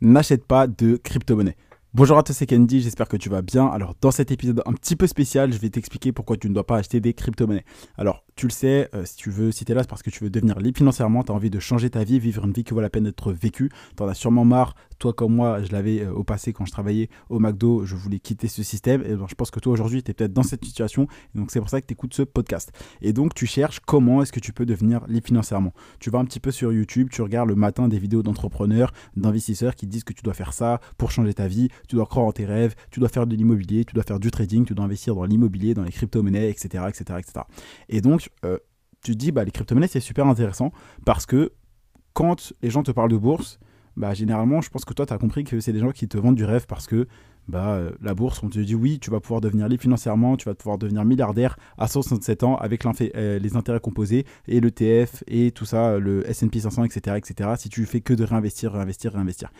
n'achète pas de crypto-monnaie. Bonjour à tous, c'est Candy, j'espère que tu vas bien. Alors dans cet épisode un petit peu spécial, je vais t'expliquer pourquoi tu ne dois pas acheter des crypto-monnaies. Alors tu le sais, euh, si tu veux, si tu es là, c'est parce que tu veux devenir libre financièrement, tu as envie de changer ta vie, vivre une vie qui vaut la peine d'être vécue. Tu en as sûrement marre, toi comme moi, je l'avais euh, au passé quand je travaillais au McDo, je voulais quitter ce système. Et je pense que toi aujourd'hui, tu peut-être dans cette situation. Donc c'est pour ça que tu écoutes ce podcast. Et donc tu cherches comment est-ce que tu peux devenir libre financièrement. Tu vas un petit peu sur YouTube, tu regardes le matin des vidéos d'entrepreneurs, d'investisseurs qui disent que tu dois faire ça pour changer ta vie, tu dois croire en tes rêves, tu dois faire de l'immobilier, tu dois faire du trading, tu dois investir dans l'immobilier, dans les crypto-monnaies, etc., etc., etc. Et donc, euh, tu te dis, bah, les crypto-monnaies, c'est super intéressant parce que quand les gens te parlent de bourse, bah, généralement, je pense que toi, tu as compris que c'est des gens qui te vendent du rêve parce que bah, euh, la bourse, on te dit oui, tu vas pouvoir devenir libre financièrement, tu vas pouvoir devenir milliardaire à 67 ans avec euh, les intérêts composés et le TF et tout ça, le S&P 500, etc., etc. Si tu fais que de réinvestir, réinvestir, réinvestir.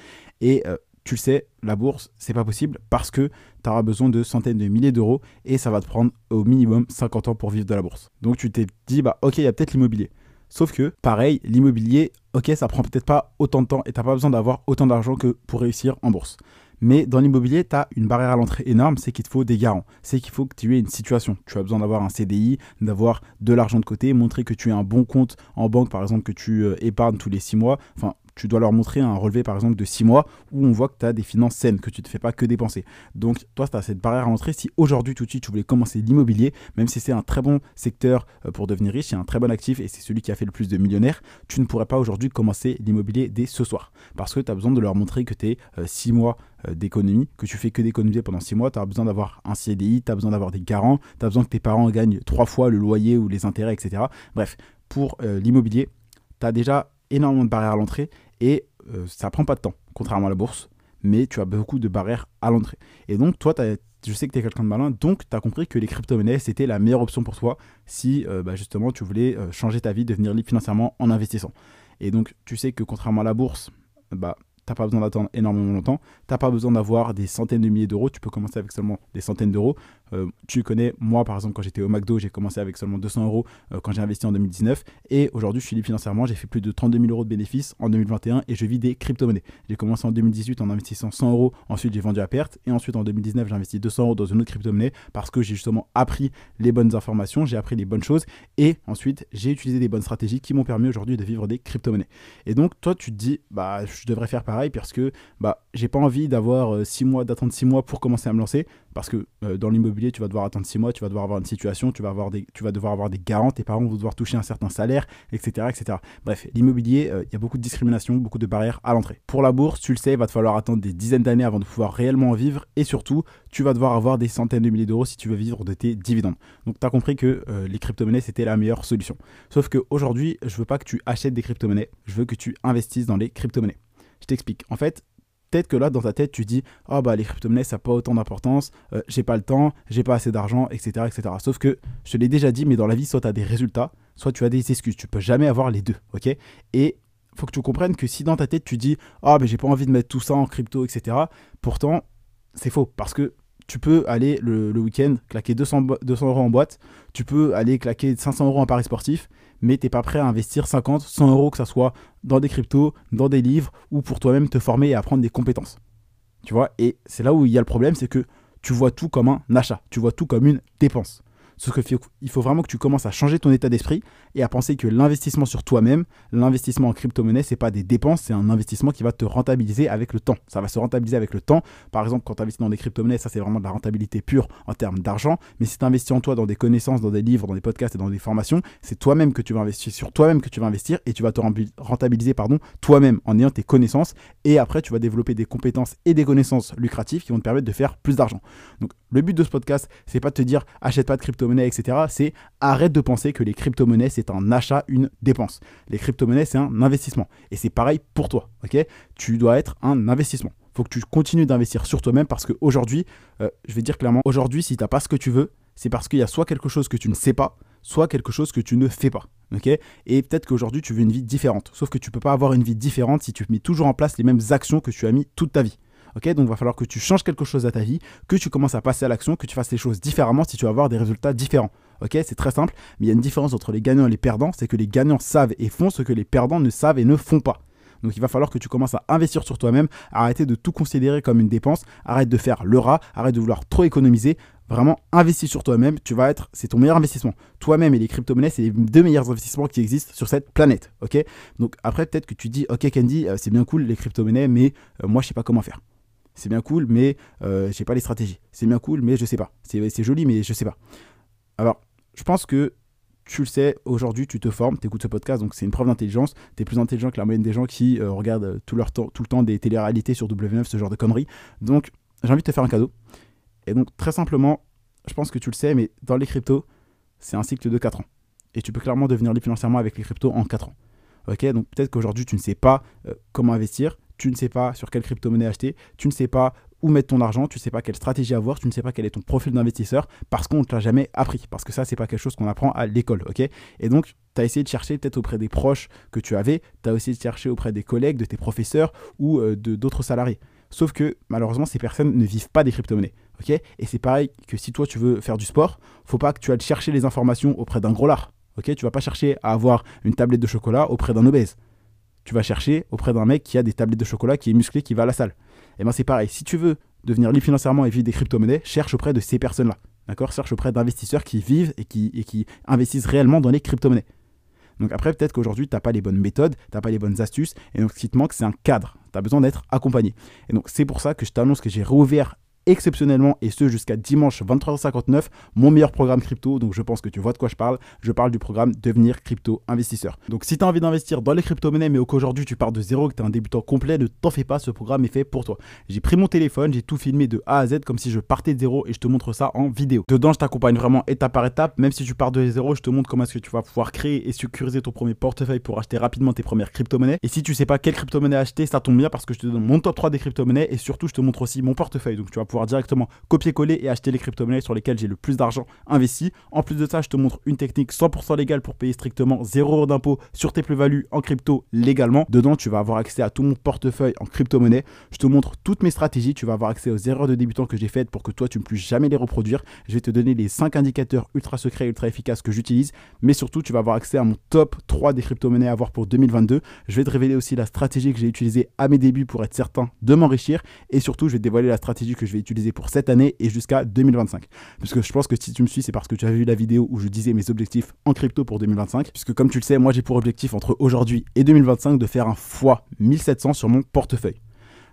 Et tu le sais, la bourse, c'est pas possible parce que tu auras besoin de centaines de milliers d'euros et ça va te prendre au minimum 50 ans pour vivre de la bourse. Donc tu t'es dit, bah ok, il y a peut-être l'immobilier. Sauf que, pareil, l'immobilier, ok, ça prend peut-être pas autant de temps et tu n'as pas besoin d'avoir autant d'argent que pour réussir en bourse. Mais dans l'immobilier, tu as une barrière à l'entrée énorme, c'est qu'il te faut des garants. C'est qu'il faut que tu aies une situation. Tu as besoin d'avoir un CDI, d'avoir de l'argent de côté, montrer que tu as un bon compte en banque, par exemple, que tu euh, épargnes tous les six mois. Enfin, tu dois leur montrer un relevé par exemple de 6 mois où on voit que tu as des finances saines, que tu ne te fais pas que dépenser. Donc toi, tu as cette barrière à l'entrée. Si aujourd'hui tout de suite tu voulais commencer l'immobilier, même si c'est un très bon secteur euh, pour devenir riche, c'est un très bon actif et c'est celui qui a fait le plus de millionnaires, tu ne pourrais pas aujourd'hui commencer l'immobilier dès ce soir. Parce que tu as besoin de leur montrer que tu es 6 mois euh, d'économie, que tu fais que d'économiser pendant 6 mois, tu as besoin d'avoir un CDI, tu as besoin d'avoir des garants, tu as besoin que tes parents gagnent 3 fois le loyer ou les intérêts, etc. Bref, pour euh, l'immobilier, tu as déjà énormément de barrières à l'entrée et euh, ça prend pas de temps, contrairement à la bourse, mais tu as beaucoup de barrières à l'entrée. Et donc, toi, je sais que tu es quelqu'un de malin, donc tu as compris que les crypto-monnaies, c'était la meilleure option pour toi si euh, bah, justement tu voulais euh, changer ta vie, devenir libre financièrement en investissant. Et donc, tu sais que contrairement à la bourse, bah, n'as pas besoin d'attendre énormément longtemps, Tu n'as pas besoin d'avoir des centaines de milliers d'euros, tu peux commencer avec seulement des centaines d'euros. Euh, tu connais, moi par exemple, quand j'étais au McDo, j'ai commencé avec seulement 200 euros euh, quand j'ai investi en 2019. Et aujourd'hui, je suis libre financièrement. J'ai fait plus de 32 000 euros de bénéfices en 2021 et je vis des crypto-monnaies. J'ai commencé en 2018 en investissant 100 euros. Ensuite, j'ai vendu à perte. Et ensuite, en 2019, j'ai investi 200 euros dans une autre crypto-monnaie parce que j'ai justement appris les bonnes informations, j'ai appris les bonnes choses. Et ensuite, j'ai utilisé des bonnes stratégies qui m'ont permis aujourd'hui de vivre des crypto-monnaies. Et donc, toi, tu te dis, bah, je devrais faire pareil parce que bah, j'ai pas envie d'avoir 6 euh, mois, d'attendre 6 mois pour commencer à me lancer parce que euh, dans l'immobilier, tu vas devoir attendre 6 mois, tu vas devoir avoir une situation, tu vas, avoir des, tu vas devoir avoir des garants, tes parents vont devoir toucher un certain salaire, etc. etc. Bref, l'immobilier, euh, il y a beaucoup de discrimination, beaucoup de barrières à l'entrée. Pour la bourse, tu le sais, il va te falloir attendre des dizaines d'années avant de pouvoir réellement en vivre et surtout, tu vas devoir avoir des centaines de milliers d'euros si tu veux vivre de tes dividendes. Donc, tu as compris que les crypto-monnaies, c'était la meilleure solution. Sauf qu'aujourd'hui, je veux pas que tu achètes des crypto-monnaies, je veux que tu investisses dans les crypto-monnaies. Je t'explique. En fait, peut-être que là, dans ta tête, tu dis Ah, bah, les crypto-monnaies, ça n'a pas autant d'importance, euh, j'ai pas le temps, j'ai pas assez d'argent, etc., etc. Sauf que, je te l'ai déjà dit, mais dans la vie, soit tu as des résultats, soit tu as des excuses. Tu peux jamais avoir les deux, ok? Et faut que tu comprennes que si dans ta tête, tu dis Ah, mais j'ai pas envie de mettre tout ça en crypto, etc., pourtant, c'est faux. Parce que tu peux aller le, week-end claquer 200, 200 euros en boîte, tu peux aller claquer 500 euros en paris sportif, mais tu n'es pas prêt à investir 50, 100 euros, que ce soit dans des cryptos, dans des livres, ou pour toi-même te former et apprendre des compétences. Tu vois Et c'est là où il y a le problème, c'est que tu vois tout comme un achat, tu vois tout comme une dépense. Ce qu'il faut vraiment que tu commences à changer ton état d'esprit et à penser que l'investissement sur toi-même, l'investissement en crypto-monnaie, c'est pas des dépenses, c'est un investissement qui va te rentabiliser avec le temps. Ça va se rentabiliser avec le temps. Par exemple, quand tu investis dans des crypto-monnaies, ça c'est vraiment de la rentabilité pure en termes d'argent. Mais si tu investis en toi dans des connaissances, dans des livres, dans des podcasts et dans des formations, c'est toi-même que tu vas investir sur toi-même que tu vas investir et tu vas te rentabiliser pardon, toi-même en ayant tes connaissances et après tu vas développer des compétences et des connaissances lucratives qui vont te permettre de faire plus d'argent. Donc le but de ce podcast, c'est pas de te dire achète pas de crypto etc. C'est arrête de penser que les crypto-monnaies, c'est un achat, une dépense. Les crypto-monnaies, c'est un investissement. Et c'est pareil pour toi. ok? Tu dois être un investissement. Faut que tu continues d'investir sur toi-même parce qu'aujourd'hui, euh, je vais dire clairement, aujourd'hui, si tu n'as pas ce que tu veux, c'est parce qu'il y a soit quelque chose que tu ne sais pas, soit quelque chose que tu ne fais pas. ok? Et peut-être qu'aujourd'hui, tu veux une vie différente. Sauf que tu peux pas avoir une vie différente si tu mets toujours en place les mêmes actions que tu as mis toute ta vie. Ok, donc il va falloir que tu changes quelque chose à ta vie, que tu commences à passer à l'action, que tu fasses les choses différemment si tu veux avoir des résultats différents. Ok, c'est très simple, mais il y a une différence entre les gagnants et les perdants, c'est que les gagnants savent et font ce que les perdants ne savent et ne font pas. Donc il va falloir que tu commences à investir sur toi-même, arrêter de tout considérer comme une dépense, arrête de faire le rat, arrête de vouloir trop économiser. Vraiment, investis sur toi-même, tu vas être, c'est ton meilleur investissement. Toi-même et les crypto-monnaies, c'est les deux meilleurs investissements qui existent sur cette planète, ok? Donc après, peut-être que tu dis, ok Candy, euh, c'est bien cool les crypto-monnaies, mais euh, moi je sais pas comment faire. C'est bien cool, mais euh, j'ai pas les stratégies. C'est bien cool, mais je sais pas. C'est joli, mais je sais pas. Alors, je pense que tu le sais, aujourd'hui, tu te formes, tu écoutes ce podcast, donc c'est une preuve d'intelligence. Tu es plus intelligent que la moyenne des gens qui euh, regardent tout, leur temps, tout le temps des télé-réalités sur W9, ce genre de conneries. Donc, j'ai envie de te faire un cadeau. Et donc, très simplement, je pense que tu le sais, mais dans les cryptos, c'est un cycle de 4 ans. Et tu peux clairement devenir libre financièrement avec les cryptos en 4 ans. Ok, donc peut-être qu'aujourd'hui, tu ne sais pas euh, comment investir, tu ne sais pas sur quelle crypto-monnaie acheter, tu ne sais pas où mettre ton argent, tu ne sais pas quelle stratégie avoir, tu ne sais pas quel est ton profil d'investisseur parce qu'on ne te l'a jamais appris. Parce que ça, c'est pas quelque chose qu'on apprend à l'école. Et donc, tu as essayé de chercher peut-être auprès des proches que tu avais, tu as essayé de chercher auprès des collègues, de tes professeurs ou euh, de d'autres salariés. Sauf que malheureusement, ces personnes ne vivent pas des crypto-monnaies. Et c'est pareil que si toi tu veux faire du sport, faut pas que tu ailles chercher les informations auprès d'un gros lard. ok? Tu vas pas chercher à avoir une tablette de chocolat auprès d'un obèse. Tu vas chercher auprès d'un mec qui a des tablettes de chocolat, qui est musclé, qui va à la salle. Et ben c'est pareil. Si tu veux devenir libre financièrement et vivre des crypto-monnaies, cherche auprès de ces personnes-là. D'accord? Cherche auprès d'investisseurs qui vivent et qui, et qui investissent réellement dans les crypto-monnaies. Donc après, peut-être qu'aujourd'hui, tu n'as pas les bonnes méthodes, tu n'as pas les bonnes astuces, et donc ce qui te manque, c'est un cadre. Tu as besoin d'être accompagné. Et donc c'est pour ça que je t'annonce que j'ai rouvert exceptionnellement et ce jusqu'à dimanche 23h59 mon meilleur programme crypto donc je pense que tu vois de quoi je parle. Je parle du programme devenir crypto investisseur. Donc si tu as envie d'investir dans les crypto-monnaies mais qu'aujourd'hui tu pars de zéro que tu es un débutant complet ne t'en fais pas ce programme est fait pour toi. J'ai pris mon téléphone j'ai tout filmé de A à Z comme si je partais de zéro et je te montre ça en vidéo. Dedans je t'accompagne vraiment étape par étape. Même si tu pars de zéro je te montre comment est-ce que tu vas pouvoir créer et sécuriser ton premier portefeuille pour acheter rapidement tes premières crypto-monnaies. Et si tu sais pas quelle crypto-monnaie acheter ça tombe bien parce que je te donne mon top 3 des crypto-monnaies et surtout je te montre aussi mon portefeuille. Donc tu vas directement copier-coller et acheter les crypto-monnaies sur lesquelles j'ai le plus d'argent investi. En plus de ça, je te montre une technique 100% légale pour payer strictement 0 euros d'impôt sur tes plus-values en crypto légalement. Dedans, tu vas avoir accès à tout mon portefeuille en crypto-monnaie. Je te montre toutes mes stratégies. Tu vas avoir accès aux erreurs de débutants que j'ai faites pour que toi, tu ne puisses jamais les reproduire. Je vais te donner les 5 indicateurs ultra secrets, ultra efficaces que j'utilise. Mais surtout, tu vas avoir accès à mon top 3 des crypto-monnaies à avoir pour 2022. Je vais te révéler aussi la stratégie que j'ai utilisée à mes débuts pour être certain de m'enrichir. Et surtout, je vais te dévoiler la stratégie que je vais pour cette année et jusqu'à 2025. Puisque je pense que si tu me suis, c'est parce que tu as vu la vidéo où je disais mes objectifs en crypto pour 2025. Puisque comme tu le sais, moi j'ai pour objectif entre aujourd'hui et 2025 de faire un x 1700 sur mon portefeuille.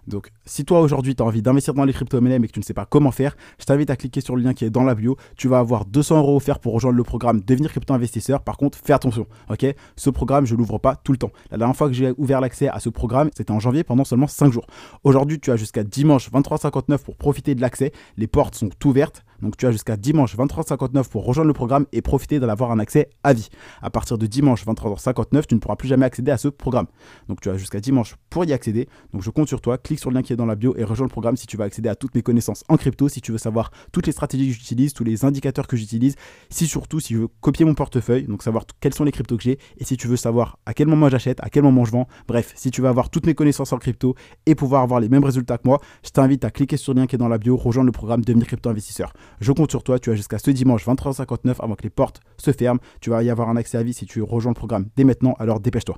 Donc, si toi aujourd'hui tu as envie d'investir dans les crypto-monnaies mais que tu ne sais pas comment faire, je t'invite à cliquer sur le lien qui est dans la bio. Tu vas avoir 200 euros offerts pour rejoindre le programme Devenir crypto-investisseur. Par contre, fais attention, ok? Ce programme, je l'ouvre pas tout le temps. La dernière fois que j'ai ouvert l'accès à ce programme, c'était en janvier pendant seulement 5 jours. Aujourd'hui, tu as jusqu'à dimanche 23h59 pour profiter de l'accès. Les portes sont ouvertes. Donc tu as jusqu'à dimanche 23h59 pour rejoindre le programme et profiter d'en avoir un accès à vie. À partir de dimanche 23h59, tu ne pourras plus jamais accéder à ce programme. Donc tu as jusqu'à dimanche pour y accéder. Donc je compte sur toi, clique sur le lien qui est dans la bio et rejoins le programme si tu veux accéder à toutes mes connaissances en crypto, si tu veux savoir toutes les stratégies que j'utilise, tous les indicateurs que j'utilise, si surtout si je veux copier mon portefeuille, donc savoir quels sont les cryptos que j'ai et si tu veux savoir à quel moment j'achète, à quel moment je vends. Bref, si tu veux avoir toutes mes connaissances en crypto et pouvoir avoir les mêmes résultats que moi, je t'invite à cliquer sur le lien qui est dans la bio, rejoindre le programme Devenir crypto investisseur. Je compte sur toi, tu as jusqu'à ce dimanche 23h59 avant que les portes se ferment. Tu vas y avoir un accès à vie si tu rejoins le programme dès maintenant, alors dépêche-toi.